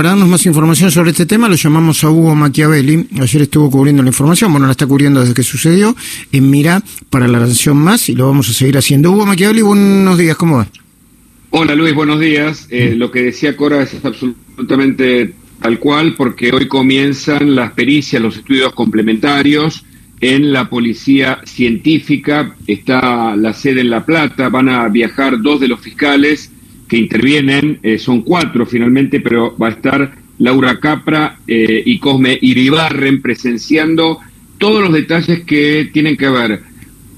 Para darnos más información sobre este tema, lo llamamos a Hugo Machiavelli. Ayer estuvo cubriendo la información, bueno, la está cubriendo desde que sucedió en Mira para la Nación Más y lo vamos a seguir haciendo. Hugo Machiavelli, buenos días, ¿cómo va? Hola Luis, buenos días. Eh, lo que decía Cora es absolutamente tal cual, porque hoy comienzan las pericias, los estudios complementarios en la policía científica. Está la sede en La Plata, van a viajar dos de los fiscales que intervienen, eh, son cuatro finalmente, pero va a estar Laura Capra eh, y Cosme Iribarren presenciando todos los detalles que tienen que ver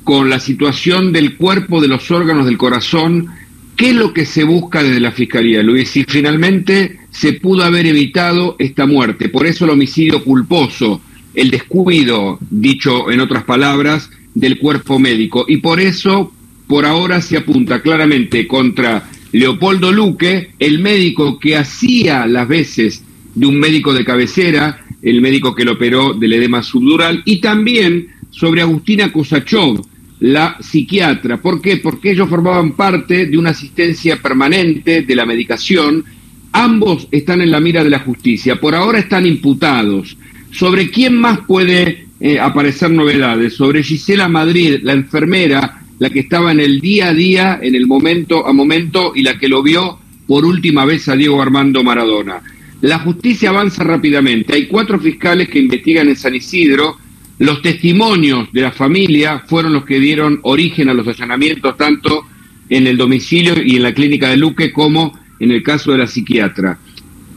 con la situación del cuerpo, de los órganos del corazón, qué es lo que se busca desde la Fiscalía, Luis, si finalmente se pudo haber evitado esta muerte. Por eso el homicidio culposo, el descuido, dicho en otras palabras, del cuerpo médico. Y por eso, por ahora, se apunta claramente contra Leopoldo Luque, el médico que hacía las veces de un médico de cabecera, el médico que lo operó del edema subdural, y también sobre Agustina Kosachov, la psiquiatra. ¿Por qué? Porque ellos formaban parte de una asistencia permanente de la medicación. Ambos están en la mira de la justicia. Por ahora están imputados. ¿Sobre quién más puede eh, aparecer novedades? Sobre Gisela Madrid, la enfermera la que estaba en el día a día, en el momento a momento y la que lo vio por última vez a Diego Armando Maradona. La justicia avanza rápidamente. Hay cuatro fiscales que investigan en San Isidro. Los testimonios de la familia fueron los que dieron origen a los allanamientos tanto en el domicilio y en la clínica de Luque como en el caso de la psiquiatra.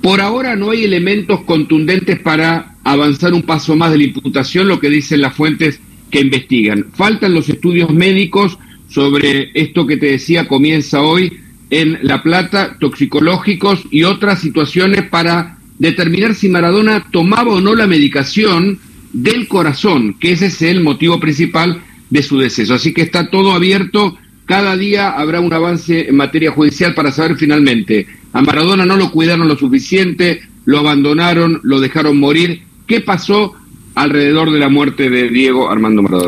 Por ahora no hay elementos contundentes para avanzar un paso más de la imputación, lo que dicen las fuentes que investigan. Faltan los estudios médicos sobre esto que te decía, comienza hoy en La Plata, toxicológicos y otras situaciones para determinar si Maradona tomaba o no la medicación del corazón, que ese es el motivo principal de su deceso. Así que está todo abierto, cada día habrá un avance en materia judicial para saber finalmente, a Maradona no lo cuidaron lo suficiente, lo abandonaron, lo dejaron morir, ¿qué pasó? Alrededor de la muerte de Diego Armando Maradona.